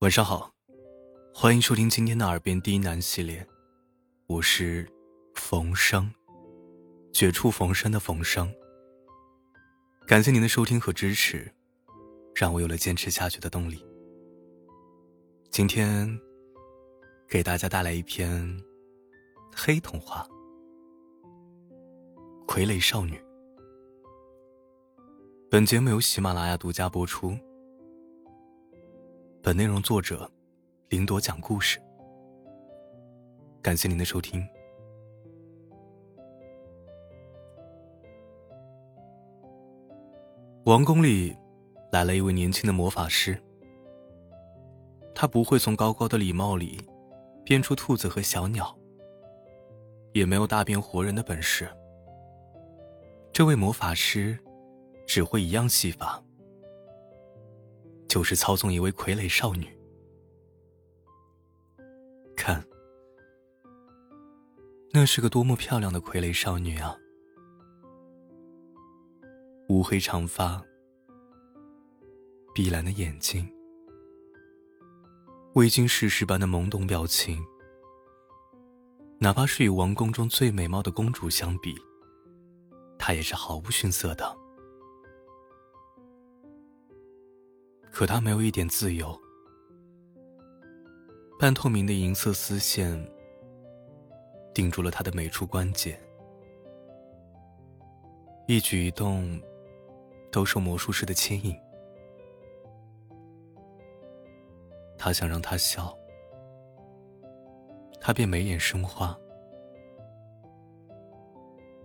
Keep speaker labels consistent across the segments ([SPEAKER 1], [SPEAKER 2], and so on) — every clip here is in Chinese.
[SPEAKER 1] 晚上好，欢迎收听今天的《耳边低喃》系列，我是冯生，绝处逢生的冯生。感谢您的收听和支持，让我有了坚持下去的动力。今天给大家带来一篇黑童话《傀儡少女》。本节目由喜马拉雅独家播出。本内容作者：林朵讲故事。感谢您的收听。王宫里来了一位年轻的魔法师，他不会从高高的礼帽里变出兔子和小鸟，也没有大变活人的本事。这位魔法师只会一样戏法。就是操纵一位傀儡少女，看，那是个多么漂亮的傀儡少女啊！乌黑长发，碧蓝的眼睛，未经世事般的懵懂表情，哪怕是与王宫中最美貌的公主相比，她也是毫不逊色的。可他没有一点自由，半透明的银色丝线定住了他的每处关节，一举一动都受魔术师的牵引。他想让他笑，他便眉眼生花；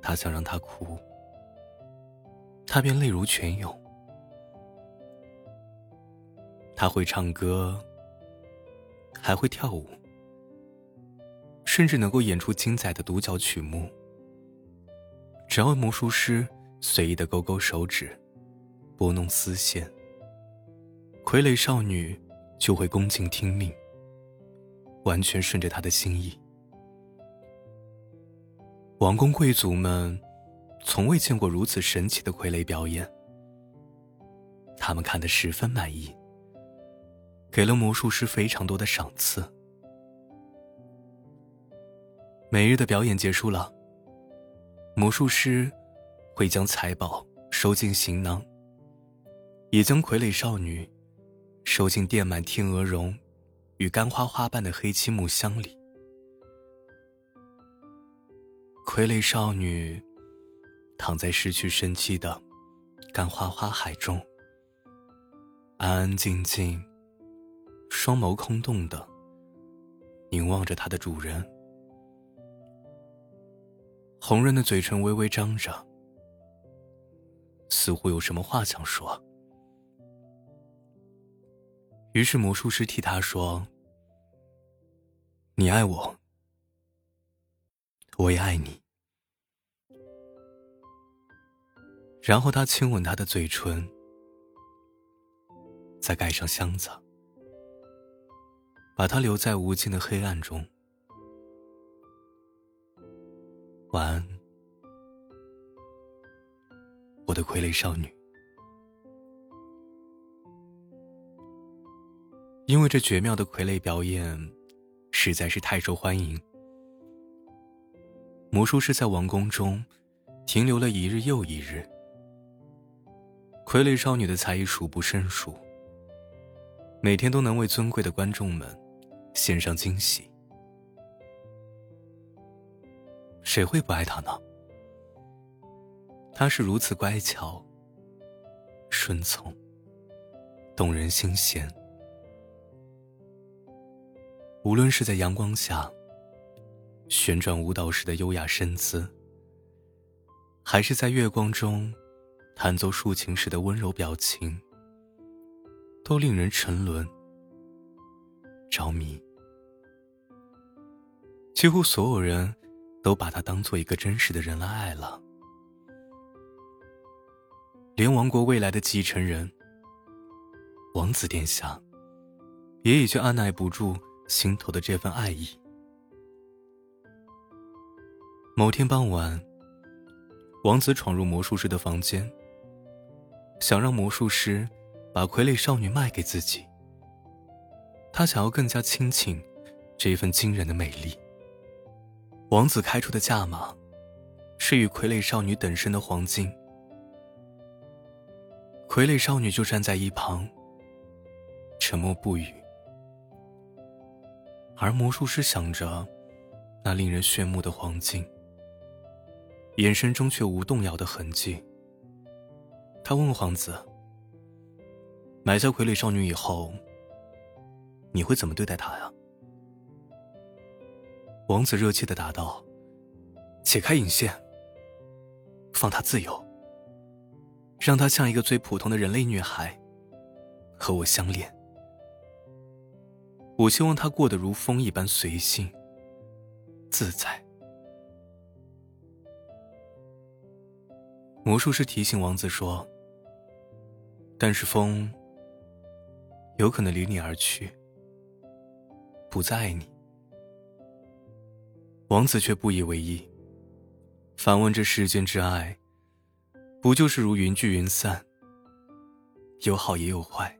[SPEAKER 1] 他想让他哭，他便泪如泉涌。他会唱歌，还会跳舞，甚至能够演出精彩的独角曲目。只要魔术师随意的勾勾手指，拨弄丝线，傀儡少女就会恭敬听命，完全顺着他的心意。王公贵族们从未见过如此神奇的傀儡表演，他们看得十分满意。给了魔术师非常多的赏赐。每日的表演结束了，魔术师会将财宝收进行囊，也将傀儡少女收进垫满天鹅绒与干花花瓣的黑漆木箱里。傀儡少女躺在失去生机的干花花海中，安安静静。双眸空洞的凝望着它的主人，红润的嘴唇微微张着，似乎有什么话想说。于是魔术师替他说：“你爱我，我也爱你。”然后他亲吻她的嘴唇，再盖上箱子。把她留在无尽的黑暗中。晚安，我的傀儡少女。因为这绝妙的傀儡表演实在是太受欢迎，魔术师在王宫中停留了一日又一日。傀儡少女的才艺数不胜数，每天都能为尊贵的观众们。献上惊喜，谁会不爱他呢？他是如此乖巧、顺从、动人心弦。无论是在阳光下旋转舞蹈时的优雅身姿，还是在月光中弹奏竖琴时的温柔表情，都令人沉沦、着迷。几乎所有人都把他当做一个真实的人来爱了，连王国未来的继承人王子殿下，也已经按耐不住心头的这份爱意。某天傍晚，王子闯入魔术师的房间，想让魔术师把傀儡少女卖给自己。他想要更加亲近这一份惊人的美丽。王子开出的价码，是与傀儡少女等身的黄金。傀儡少女就站在一旁，沉默不语。而魔术师想着那令人炫目的黄金，眼神中却无动摇的痕迹。他问皇子：“买下傀儡少女以后，你会怎么对待她呀？”王子热切的答道：“解开引线，放她自由，让她像一个最普通的人类女孩，和我相恋。我希望她过得如风一般随性、自在。”魔术师提醒王子说：“但是风有可能离你而去，不再爱你。”王子却不以为意，反问：“这世间之爱，不就是如云聚云散，有好也有坏，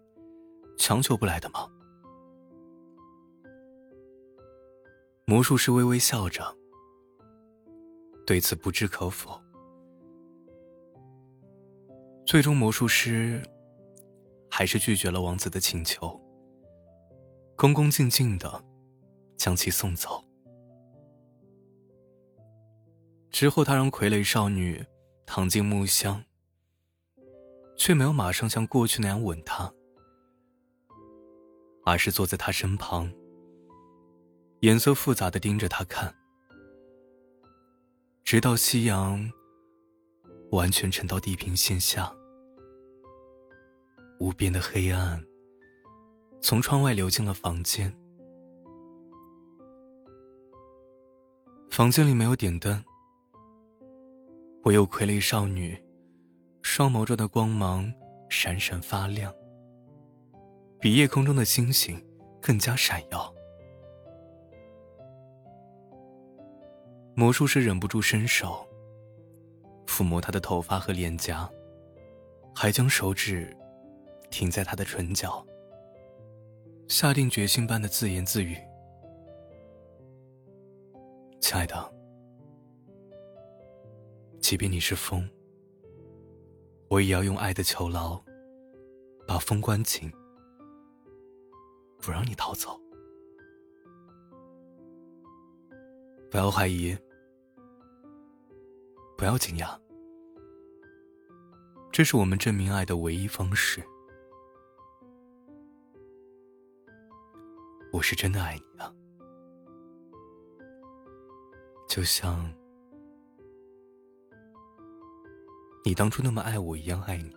[SPEAKER 1] 强求不来的吗？”魔术师微微笑着，对此不置可否。最终，魔术师还是拒绝了王子的请求，恭恭敬敬的将其送走。之后，他让傀儡少女躺进木箱，却没有马上像过去那样吻她，而是坐在她身旁，颜色复杂的盯着她看，直到夕阳完全沉到地平线下，无边的黑暗从窗外流进了房间。房间里没有点灯。我有傀儡少女，双眸中的光芒闪闪发亮，比夜空中的星星更加闪耀。魔术师忍不住伸手抚摸她的头发和脸颊，还将手指停在她的唇角，下定决心般的自言自语：“亲爱的。”即便你是风，我也要用爱的囚牢把风关紧，不让你逃走。不要怀疑，不要惊讶，这是我们证明爱的唯一方式。我是真的爱你啊，就像……你当初那么爱我一样爱你。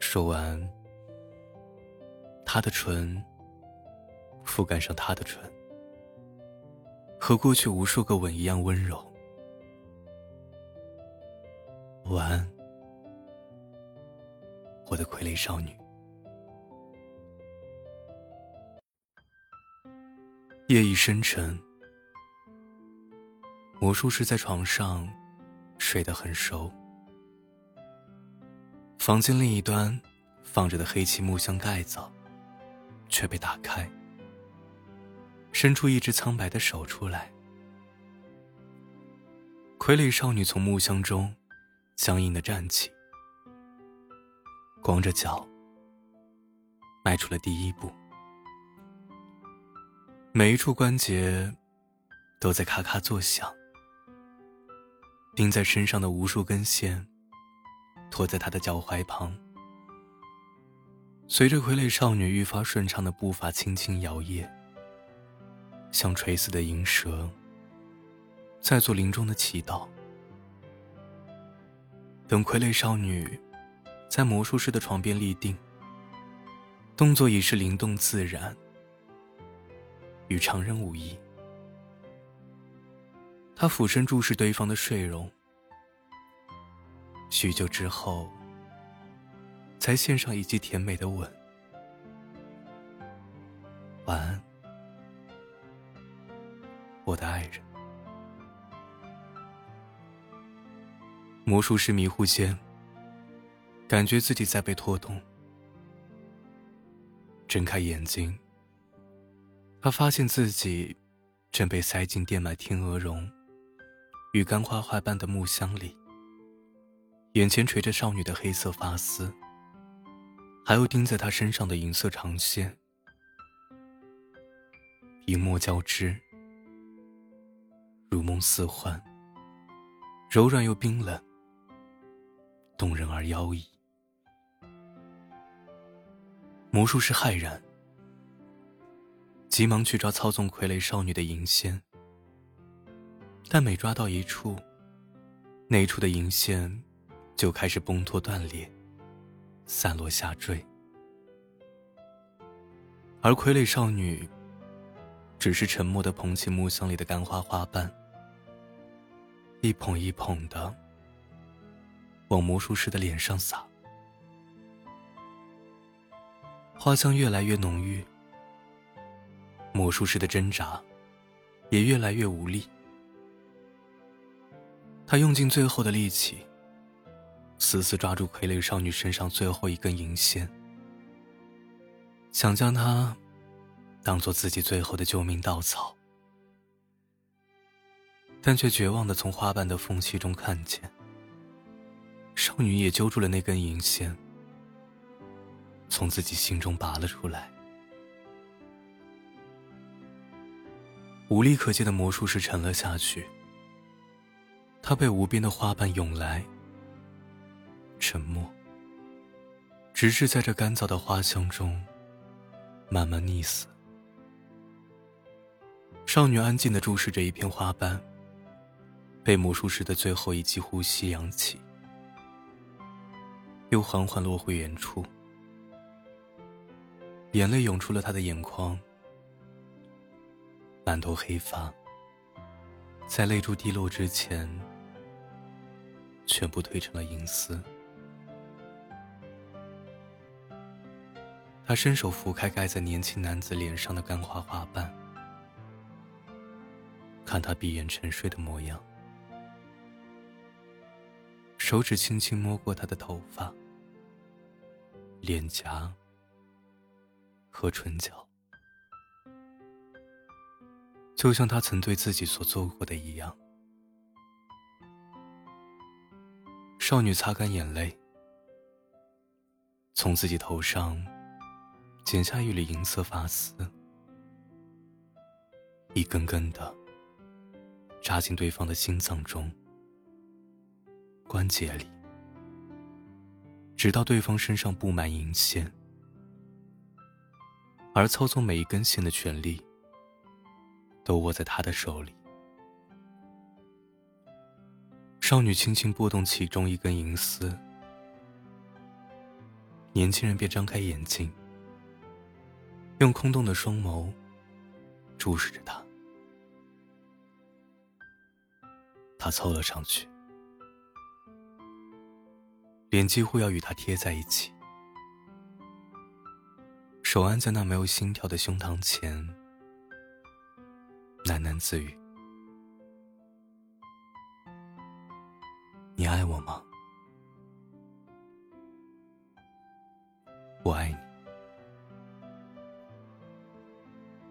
[SPEAKER 1] 说完，他的唇覆盖上他的唇，和过去无数个吻一样温柔。晚安，我的傀儡少女。夜已深沉。魔术师在床上睡得很熟，房间另一端放着的黑漆木箱盖子却被打开，伸出一只苍白的手出来。傀儡少女从木箱中僵硬的站起，光着脚迈出了第一步，每一处关节都在咔咔作响。钉在身上的无数根线，拖在他的脚踝旁。随着傀儡少女愈发顺畅的步伐轻轻摇曳，像垂死的银蛇，在做临终的祈祷。等傀儡少女在魔术师的床边立定，动作已是灵动自然，与常人无异。他俯身注视对方的睡容，许久之后，才献上一记甜美的吻。晚安，我的爱人。魔术师迷糊间，感觉自己在被拖动，睁开眼睛，他发现自己正被塞进垫满天鹅绒与干花花瓣的木箱里，眼前垂着少女的黑色发丝，还有钉在她身上的银色长线，银墨交织，如梦似幻，柔软又冰冷，动人而妖异。魔术师骇然，急忙去抓操纵傀儡少女的银线，但每抓到一处，那处的银线就开始崩脱断裂，散落下坠，而傀儡少女只是沉默的捧起木箱里的干花花瓣，一捧一捧的往魔术师的脸上撒。花香越来越浓郁，魔术师的挣扎也越来越无力。他用尽最后的力气，死死抓住傀儡少女身上最后一根银线，想将她当做自己最后的救命稻草，但却绝望的从花瓣的缝隙中看见，少女也揪住了那根银线。从自己心中拔了出来。无力可借的魔术师沉了下去。他被无边的花瓣涌来，沉默，直至在这干燥的花香中慢慢溺死。少女安静的注视着一片花瓣，被魔术师的最后一记呼吸扬起，又缓缓落回原处。眼泪涌出了他的眼眶，满头黑发在泪珠滴落之前，全部褪成了银丝。他伸手拂开盖在年轻男子脸上的干花花瓣，看他闭眼沉睡的模样，手指轻轻摸过他的头发、脸颊。和唇角，就像他曾对自己所做过的一样。少女擦干眼泪，从自己头上剪下一缕银色发丝，一根根的扎进对方的心脏中、关节里，直到对方身上布满银线。而操纵每一根线的权利，都握在他的手里。少女轻轻拨动其中一根银丝，年轻人便张开眼睛，用空洞的双眸注视着他。他凑了上去，脸几乎要与他贴在一起。手按在那没有心跳的胸膛前，喃喃自语：“你爱我吗？我爱你，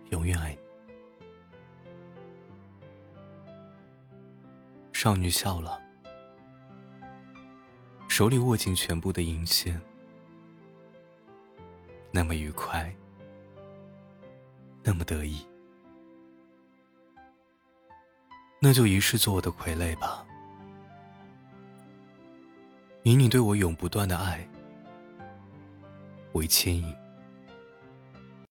[SPEAKER 1] 永远爱你。”少女笑了，手里握紧全部的银线。那么愉快，那么得意，那就一世做我的傀儡吧，以你对我永不断的爱为牵引。